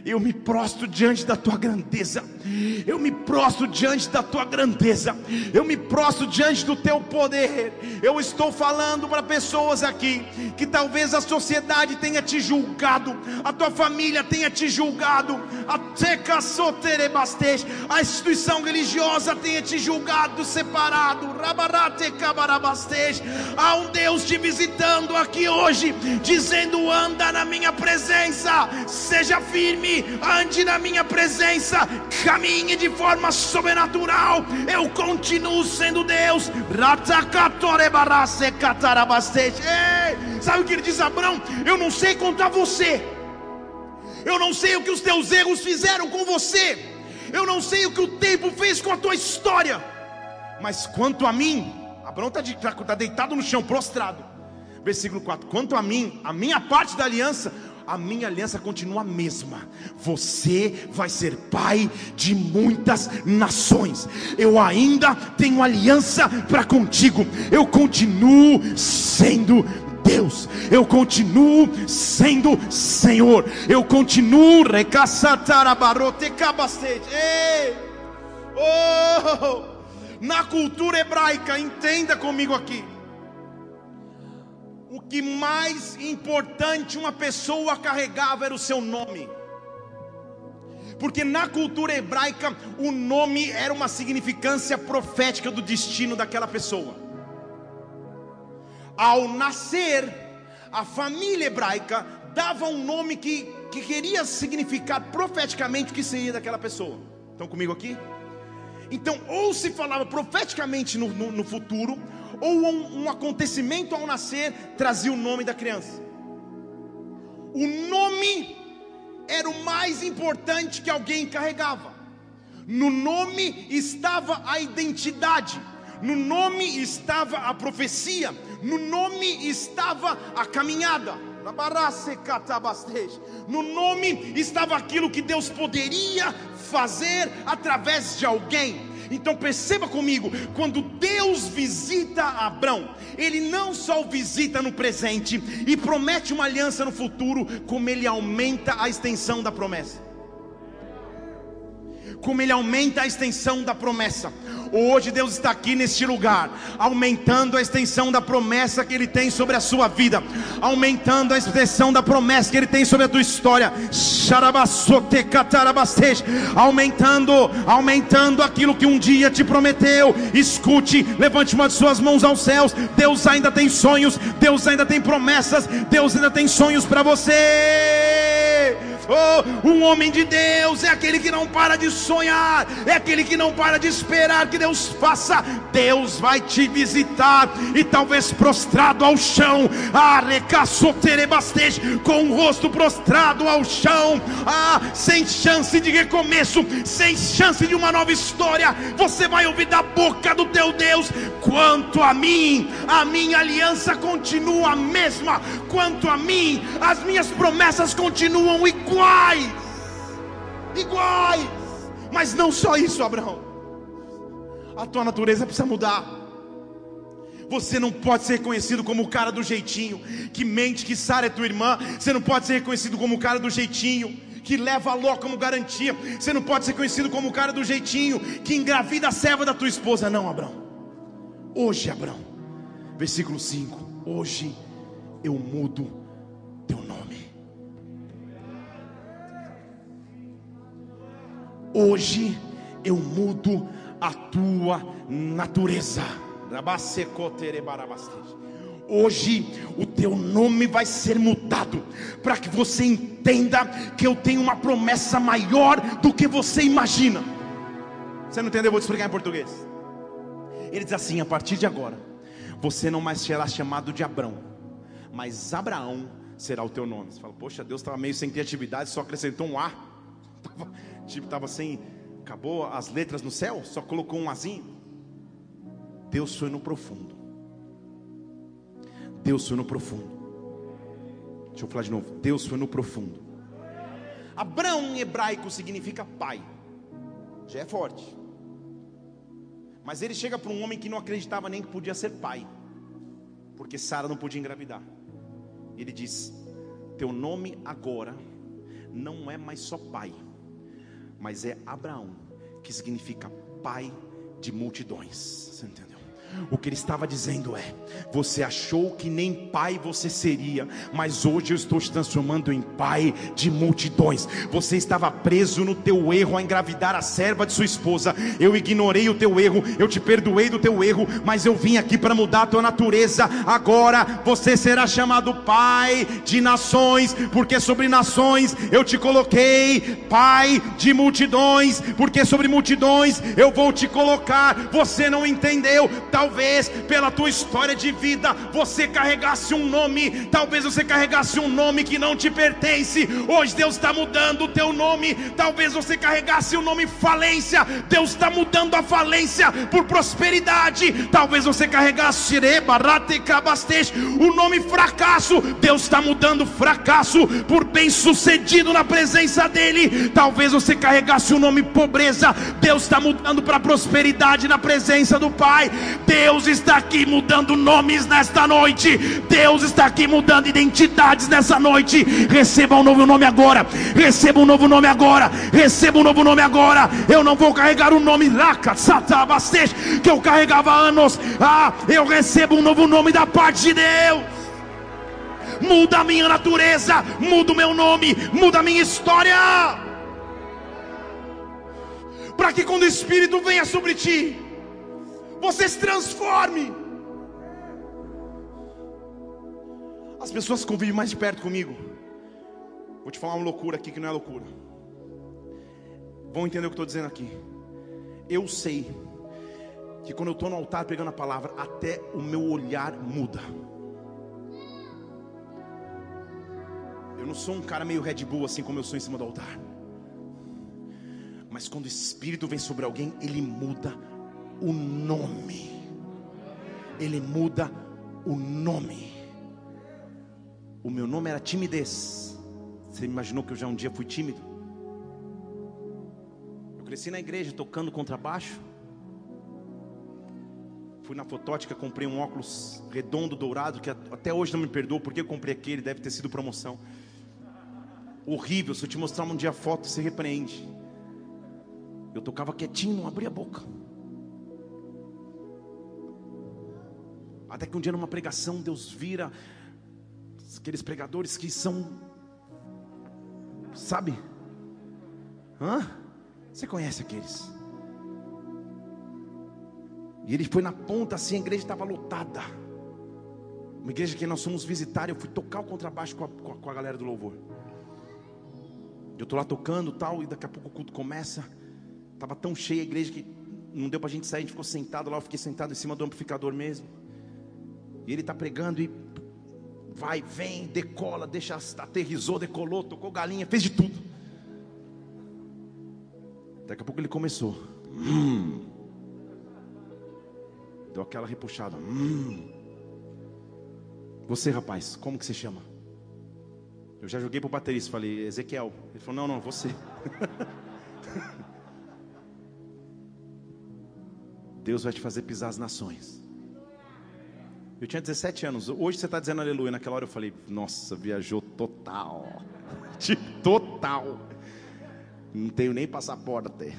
Eu me prostro diante da tua grandeza. Eu me prostro diante da tua grandeza. Eu me prostro diante do teu poder. Eu estou falando para pessoas aqui que talvez a sociedade tenha te julgado, a tua família tenha te julgado, a instituição religiosa tenha te julgado separado. Há um Deus te visitando aqui hoje, dizendo: anda na minha presença, seja firme ande na minha presença, caminhe de forma sobrenatural. Eu continuo sendo Deus. Ei, sabe o que ele diz Abraão? Eu não sei contar você. Eu não sei o que os teus erros fizeram com você. Eu não sei o que o tempo fez com a tua história. Mas quanto a mim, Abraão está tá, tá deitado no chão, prostrado. Versículo 4: Quanto a mim, a minha parte da aliança, a minha aliança continua a mesma. Você vai ser pai de muitas nações. Eu ainda tenho aliança para contigo. Eu continuo sendo Deus, eu continuo sendo Senhor, eu continuo cabacete. Oh, na cultura hebraica, entenda comigo aqui o que mais importante uma pessoa carregava era o seu nome. Porque na cultura hebraica, o nome era uma significância profética do destino daquela pessoa. Ao nascer, a família hebraica dava um nome que, que queria significar profeticamente o que seria daquela pessoa. Estão comigo aqui? Então, ou se falava profeticamente no, no, no futuro, ou um, um acontecimento ao nascer trazia o nome da criança. O nome era o mais importante que alguém carregava. No nome estava a identidade, no nome estava a profecia, no nome estava a caminhada. No nome estava aquilo que Deus poderia fazer através de alguém. Então perceba comigo, quando Deus visita Abraão, ele não só o visita no presente e promete uma aliança no futuro, como ele aumenta a extensão da promessa como Ele aumenta a extensão da promessa. Hoje Deus está aqui neste lugar, aumentando a extensão da promessa que Ele tem sobre a sua vida, aumentando a extensão da promessa que Ele tem sobre a tua história, aumentando, aumentando aquilo que um dia te prometeu. Escute, levante uma de suas mãos aos céus. Deus ainda tem sonhos, Deus ainda tem promessas, Deus ainda tem sonhos para você. Oh, um homem de Deus é aquele que não para de sonhar, é aquele que não para de esperar que Deus faça. Deus vai te visitar e talvez prostrado ao chão, ah, com o rosto prostrado ao chão, ah, sem chance de recomeço, sem chance de uma nova história. Você vai ouvir da boca do teu Deus: quanto a mim, a minha aliança continua a mesma, quanto a mim, as minhas promessas continuam iguais iguais, iguais. Mas não só isso, Abraão. A tua natureza precisa mudar. Você não pode ser reconhecido como o cara do jeitinho, que mente que Sara é tua irmã. Você não pode ser reconhecido como o cara do jeitinho, que leva a Ló como garantia. Você não pode ser conhecido como o cara do jeitinho que engravida a serva da tua esposa, não, Abraão. Hoje, Abraão, versículo 5: Hoje eu mudo teu nome. Hoje eu mudo a tua natureza. Hoje o teu nome vai ser mudado, para que você entenda que eu tenho uma promessa maior do que você imagina. Você não entendeu? Eu vou te explicar em português. Ele diz assim: a partir de agora, você não mais será chamado de Abrão, mas Abraão será o teu nome. Você fala, poxa, Deus estava meio sem criatividade, só acrescentou um A. <laughs> Tipo, estava sem, acabou as letras no céu, só colocou um Azinho. Deus foi no profundo. Deus foi no profundo. Deixa eu falar de novo. Deus foi no profundo. Abraão em hebraico significa pai. Já é forte. Mas ele chega para um homem que não acreditava nem que podia ser pai. Porque Sara não podia engravidar. Ele diz: Teu nome agora não é mais só pai, mas é Abraão, que significa pai de multidões. Você entendeu? O que ele estava dizendo é: você achou que nem pai você seria, mas hoje eu estou te transformando em pai de multidões. Você estava preso no teu erro a engravidar a serva de sua esposa. Eu ignorei o teu erro, eu te perdoei do teu erro, mas eu vim aqui para mudar a tua natureza. Agora você será chamado pai de nações, porque sobre nações eu te coloquei pai de multidões, porque sobre multidões eu vou te colocar. Você não entendeu? Tal Talvez pela tua história de vida você carregasse um nome, talvez você carregasse um nome que não te pertence. Hoje Deus está mudando o teu nome. Talvez você carregasse o nome falência, Deus está mudando a falência por prosperidade. Talvez você carregasse o nome fracasso, Deus está mudando fracasso por bem-sucedido na presença dEle. Talvez você carregasse o nome pobreza, Deus está mudando para prosperidade na presença do Pai. Deus está aqui mudando nomes nesta noite. Deus está aqui mudando identidades nessa noite. Receba um novo nome agora. Receba um novo nome agora. Receba um novo nome agora. Eu não vou carregar o nome Laca, Satabastej, que eu carregava há anos. Ah, eu recebo um novo nome da parte de Deus. Muda a minha natureza, muda o meu nome, muda a minha história. Para que quando o Espírito venha sobre ti, você se transforme. As pessoas que convivem mais de perto comigo, vou te falar uma loucura aqui que não é loucura. Vão entender o que estou dizendo aqui. Eu sei que quando eu estou no altar pegando a palavra, até o meu olhar muda. Eu não sou um cara meio Red Bull assim como eu sou em cima do altar. Mas quando o Espírito vem sobre alguém, ele muda o nome. Ele muda o nome. O meu nome era timidez. Você imaginou que eu já um dia fui tímido? Eu cresci na igreja tocando contrabaixo. Fui na fotótica, comprei um óculos redondo, dourado, que até hoje não me perdoou porque eu comprei aquele, deve ter sido promoção. Horrível, se eu te mostrar um dia a foto, você repreende. Eu tocava quietinho, não abria a boca. Até que um dia numa pregação Deus vira aqueles pregadores que são sabe? Hã? Você conhece aqueles? E ele foi na ponta assim, a igreja estava lotada. Uma igreja que nós fomos visitar, eu fui tocar o contrabaixo com a, com a galera do louvor. Eu estou lá tocando tal, e daqui a pouco o culto começa. Estava tão cheia a igreja que não deu para a gente sair, a gente ficou sentado lá, eu fiquei sentado em cima do amplificador mesmo. E ele está pregando e vai, vem, decola, deixa, aterrizou, decolou, tocou galinha, fez de tudo. Daqui a pouco ele começou. Hum. Deu aquela repuxada. Hum. Você, rapaz, como que se chama? Eu já joguei para o baterista, falei, Ezequiel. Ele falou, não, não, você. <laughs> Deus vai te fazer pisar as nações. Eu tinha 17 anos. Hoje você está dizendo aleluia. Naquela hora eu falei, nossa, viajou total. <laughs> tipo, total. Não tenho nem passaporte.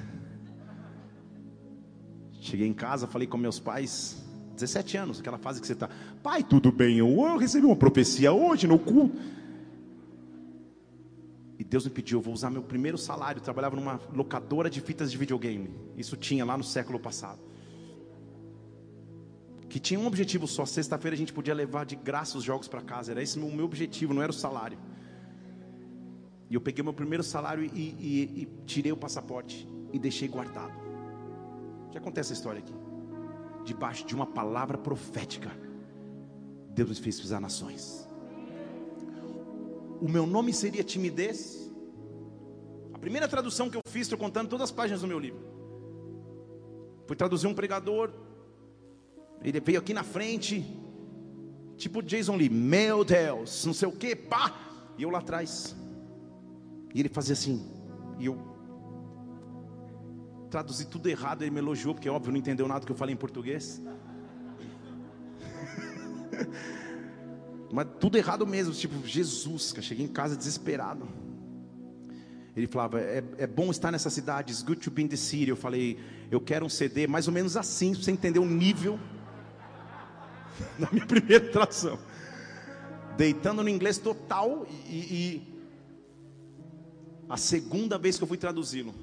Cheguei em casa, falei com meus pais, 17 anos, aquela fase que você está, pai, tudo bem, eu, eu recebi uma profecia hoje no culto. E Deus me pediu, eu vou usar meu primeiro salário. Eu trabalhava numa locadora de fitas de videogame. Isso tinha lá no século passado. Que tinha um objetivo só: sexta-feira a gente podia levar de graça os jogos para casa. Era esse o meu objetivo, não era o salário. E eu peguei meu primeiro salário e, e, e tirei o passaporte e deixei guardado. Já acontece essa história aqui. Debaixo de uma palavra profética, Deus me fez pisar nações. O meu nome seria timidez. A primeira tradução que eu fiz, estou contando todas as páginas do meu livro. Fui traduzir um pregador. Ele veio aqui na frente, tipo Jason Lee, meu Deus, não sei o que, pá, e eu lá atrás. E ele fazia assim, e eu traduzi tudo errado, ele me elogiou, porque óbvio não entendeu nada do que eu falei em português. <laughs> Mas tudo errado mesmo, tipo, Jesus, eu cheguei em casa desesperado. Ele falava, é, é, bom estar nessa cidade, it's good to be in the city. Eu falei, eu quero um CD mais ou menos assim, para você entender o nível <laughs> da minha primeira tradução. Deitando no inglês total e, e a segunda vez que eu fui traduzi-lo,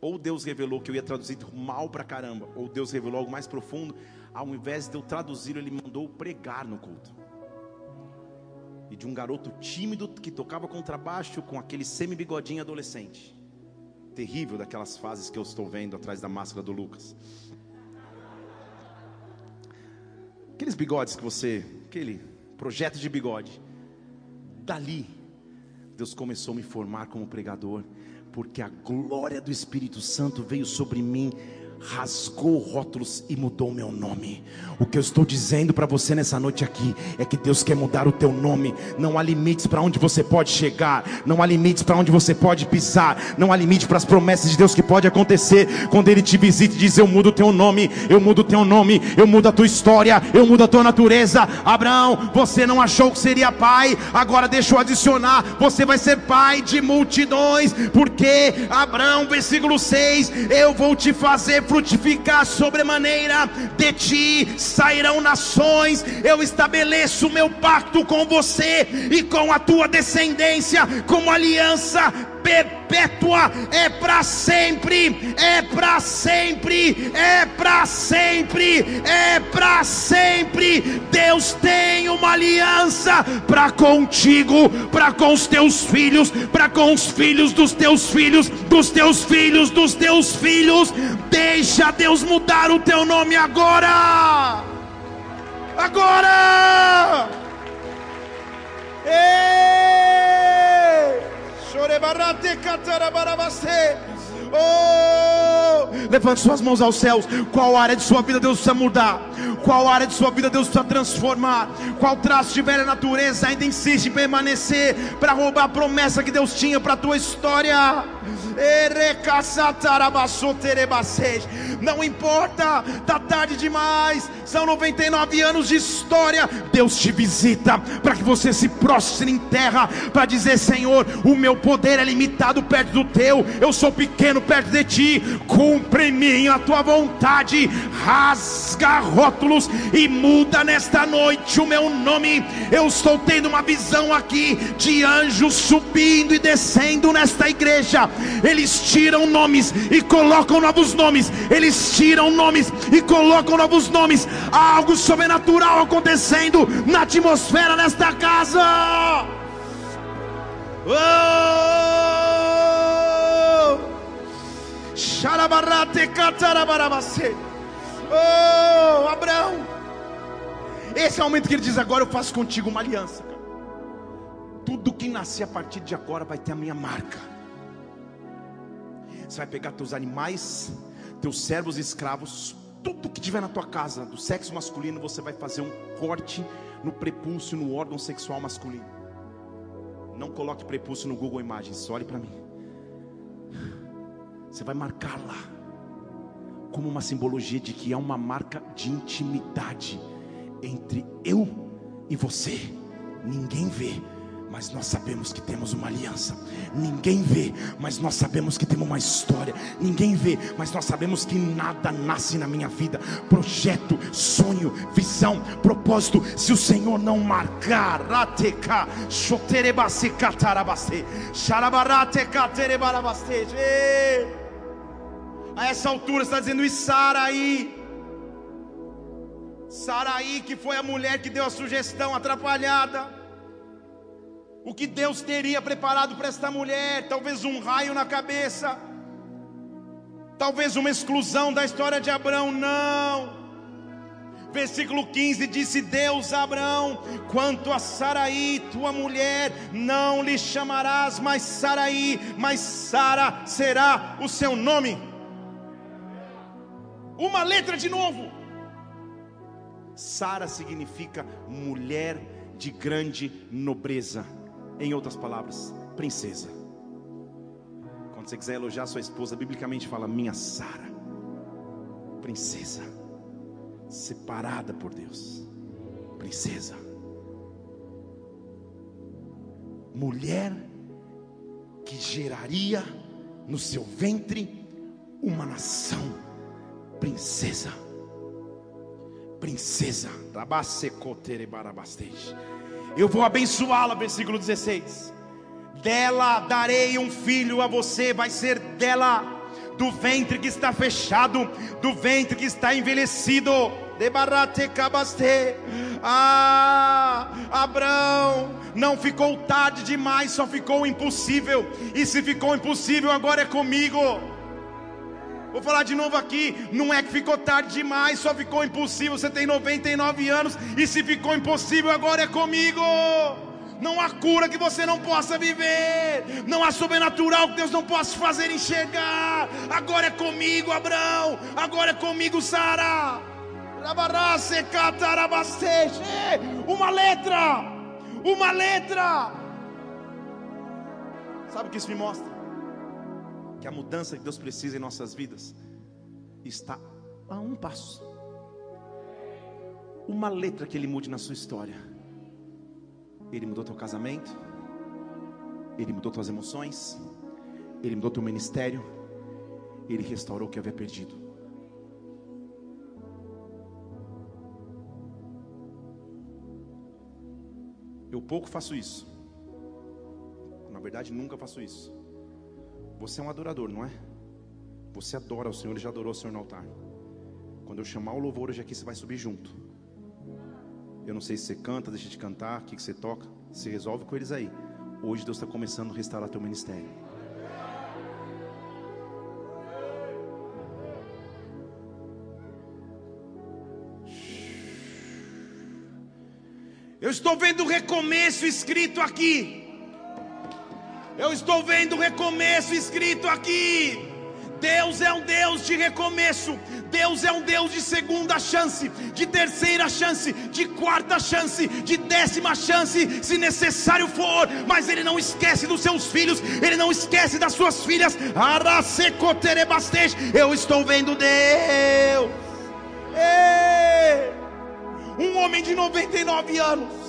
ou Deus revelou que eu ia traduzir mal pra caramba, ou Deus revelou algo mais profundo, ao invés de eu traduzir, ele mandou pregar no culto. E de um garoto tímido que tocava contrabaixo com aquele semi-bigodinho adolescente. Terrível daquelas fases que eu estou vendo atrás da máscara do Lucas. Bigodes que você, aquele projeto de bigode. Dali, Deus começou a me formar como pregador, porque a glória do Espírito Santo veio sobre mim rasgou rótulos e mudou meu nome. O que eu estou dizendo para você nessa noite aqui é que Deus quer mudar o teu nome. Não há limites para onde você pode chegar, não há limites para onde você pode pisar, não há limite para as promessas de Deus que pode acontecer quando ele te visita e diz: "Eu mudo o teu nome, eu mudo o teu nome, eu mudo a tua história, eu mudo a tua natureza". Abraão, você não achou que seria pai, agora deixa eu adicionar, você vai ser pai de multidões, porque Abraão, versículo 6, eu vou te fazer frutificar sobremaneira, de ti sairão nações. Eu estabeleço o meu pacto com você e com a tua descendência, como aliança perpétua, é para sempre, é para sempre, é para sempre, é para sempre. Deus tem uma aliança para contigo, para com os teus filhos, para com os filhos dos teus filhos, dos teus filhos, dos teus filhos. Deixa Deus mudar o teu nome agora. Agora! Ei! Oh, levante suas mãos aos céus. Qual área de sua vida Deus precisa mudar? Qual área de sua vida Deus precisa transformar? Qual traço de velha natureza ainda insiste em permanecer para roubar a promessa que Deus tinha para a tua história? Não importa, está tarde demais. São 99 anos de história. Deus te visita para que você se prostre em terra para dizer: Senhor, o meu poder é limitado perto do teu. Eu sou pequeno perto de ti. Cumpre em mim a tua vontade. Rasga rótulos e muda nesta noite o meu nome. Eu estou tendo uma visão aqui de anjos subindo e descendo nesta igreja eles tiram nomes e colocam novos nomes, eles tiram nomes e colocam novos nomes. Há algo sobrenatural acontecendo na atmosfera nesta casa. Oh! Oh, Abraão. Esse é o momento que ele diz: Agora eu faço contigo uma aliança. Tudo que nascer a partir de agora vai ter a minha marca. Você vai pegar teus animais, teus servos e escravos, tudo que tiver na tua casa, do sexo masculino, você vai fazer um corte no prepúcio, no órgão sexual masculino. Não coloque prepúcio no Google Imagens, olhe para mim. Você vai marcar lá, como uma simbologia de que é uma marca de intimidade entre eu e você. Ninguém vê, mas nós sabemos que temos uma aliança. Ninguém vê, mas nós sabemos que temos uma história. Ninguém vê, mas nós sabemos que nada nasce na minha vida. Projeto, sonho, visão, propósito. Se o Senhor não marcar, a essa altura está dizendo, e Saraí, Saraí que foi a mulher que deu a sugestão atrapalhada o que Deus teria preparado para esta mulher, talvez um raio na cabeça, talvez uma exclusão da história de Abraão, não. Versículo 15 disse Deus a Abraão: Quanto a Saraí, tua mulher, não lhe chamarás mais Saraí, mas Sara será o seu nome. Uma letra de novo. Sara significa mulher de grande nobreza. Em outras palavras, princesa. Quando você quiser elogiar sua esposa, biblicamente fala minha Sara, princesa, separada por Deus, princesa, mulher que geraria no seu ventre uma nação, princesa, princesa, Rabasecotere barabastej. Eu vou abençoá-la, versículo 16. Dela darei um filho a você, vai ser dela, do ventre que está fechado, do ventre que está envelhecido. Ah, Abraão, não ficou tarde demais, só ficou impossível. E se ficou impossível, agora é comigo. Vou falar de novo aqui, não é que ficou tarde demais, só ficou impossível. Você tem 99 anos e se ficou impossível, agora é comigo. Não há cura que você não possa viver, não há sobrenatural que Deus não possa fazer enxergar. Agora é comigo, Abraão, agora é comigo, Sara. Uma letra, uma letra. Sabe o que isso me mostra? Que a mudança que Deus precisa em nossas vidas está a um passo. Uma letra que Ele mude na sua história. Ele mudou teu casamento, Ele mudou tuas emoções, Ele mudou teu ministério, Ele restaurou o que havia perdido. Eu pouco faço isso. Na verdade, nunca faço isso. Você é um adorador, não é? Você adora o Senhor, ele já adorou o Senhor no altar. Quando eu chamar o louvor hoje aqui, você vai subir junto. Eu não sei se você canta, deixa de cantar, o que, que você toca. Se resolve com eles aí. Hoje Deus está começando a restaurar teu ministério. Eu estou vendo o recomeço escrito aqui. Eu estou vendo recomeço escrito aqui. Deus é um Deus de recomeço. Deus é um Deus de segunda chance, de terceira chance, de quarta chance, de décima chance, se necessário for. Mas Ele não esquece dos seus filhos, Ele não esquece das suas filhas. Eu estou vendo Deus. Um homem de 99 anos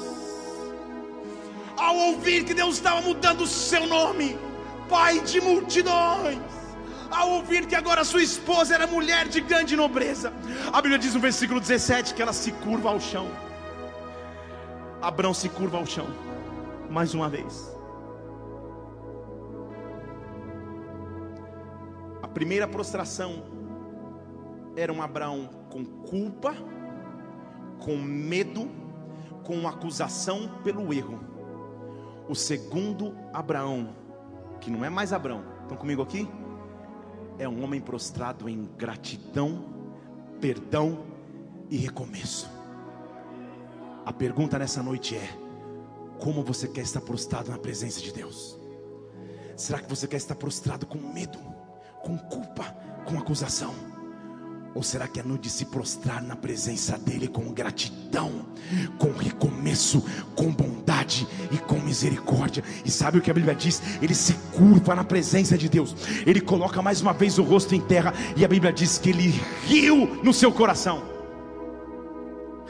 ao ouvir que Deus estava mudando o seu nome, Pai de multidões, ao ouvir que agora sua esposa era mulher de grande nobreza, a Bíblia diz no versículo 17 que ela se curva ao chão. Abrão se curva ao chão, mais uma vez. A primeira prostração era um Abraão com culpa, com medo, com acusação pelo erro. O segundo Abraão, que não é mais Abraão, estão comigo aqui? É um homem prostrado em gratidão, perdão e recomeço. A pergunta nessa noite é: como você quer estar prostrado na presença de Deus? Será que você quer estar prostrado com medo, com culpa, com acusação? Ou será que é noite de se prostrar na presença dEle com gratidão, com recomeço, com bondade e com misericórdia? E sabe o que a Bíblia diz? Ele se curva na presença de Deus, ele coloca mais uma vez o rosto em terra, e a Bíblia diz que ele riu no seu coração.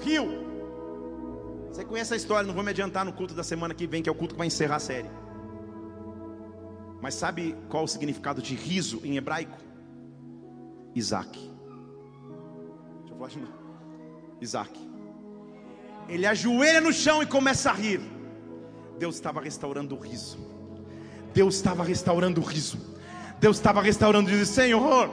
Riu. Você conhece a história, não vou me adiantar no culto da semana que vem, que é o culto que vai encerrar a série. Mas sabe qual o significado de riso em hebraico? Isaac. Deixa eu falar de novo. Isaac. Ele ajoelha no chão e começa a rir. Deus estava restaurando o riso. Deus estava restaurando o riso. Deus estava restaurando e disse: Senhor,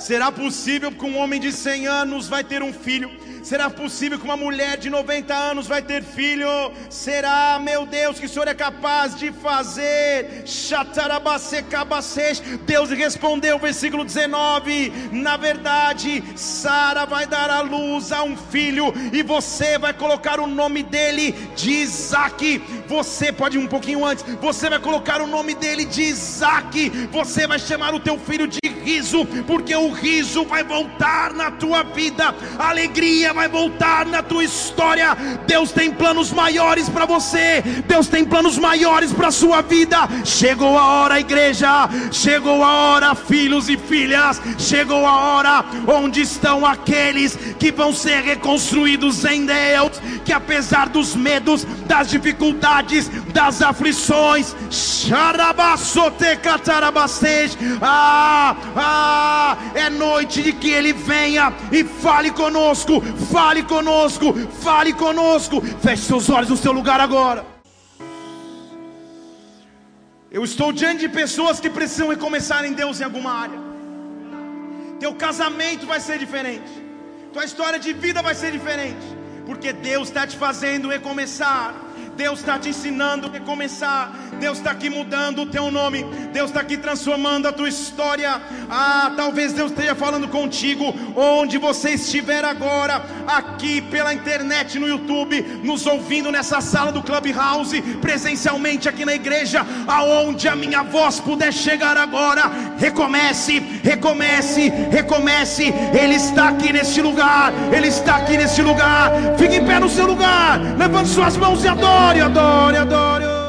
será possível que um homem de 100 anos vai ter um filho? Será possível que uma mulher de 90 anos vai ter filho? Será, meu Deus, que o Senhor é capaz de fazer? Deus respondeu, versículo 19: Na verdade, Sara vai dar à luz a um filho, e você vai colocar o nome dele de Isaac. Você pode ir um pouquinho antes, você vai colocar o nome dele de Isaac. Você vai chamar o teu filho de riso, porque riso vai voltar na tua vida, a alegria vai voltar na tua história. Deus tem planos maiores para você, Deus tem planos maiores para a sua vida. Chegou a hora, igreja, chegou a hora, filhos e filhas, chegou a hora onde estão aqueles que vão ser reconstruídos em Deus, que apesar dos medos, das dificuldades, das aflições, ah, ah, é noite de que Ele venha e fale conosco, fale conosco, fale conosco. Feche seus olhos no seu lugar agora. Eu estou diante de pessoas que precisam recomeçar em Deus em alguma área. Teu casamento vai ser diferente, tua história de vida vai ser diferente, porque Deus está te fazendo recomeçar. Deus está te ensinando a recomeçar. Deus está aqui mudando o teu nome. Deus está aqui transformando a tua história. Ah, talvez Deus esteja falando contigo onde você estiver agora, aqui pela internet, no YouTube, nos ouvindo nessa sala do Clubhouse, presencialmente aqui na igreja, aonde a minha voz puder chegar agora. Recomece, recomece, recomece. Ele está aqui neste lugar. Ele está aqui neste lugar. Fique em pé no seu lugar. Levante suas mãos e adore adore, adore, adore.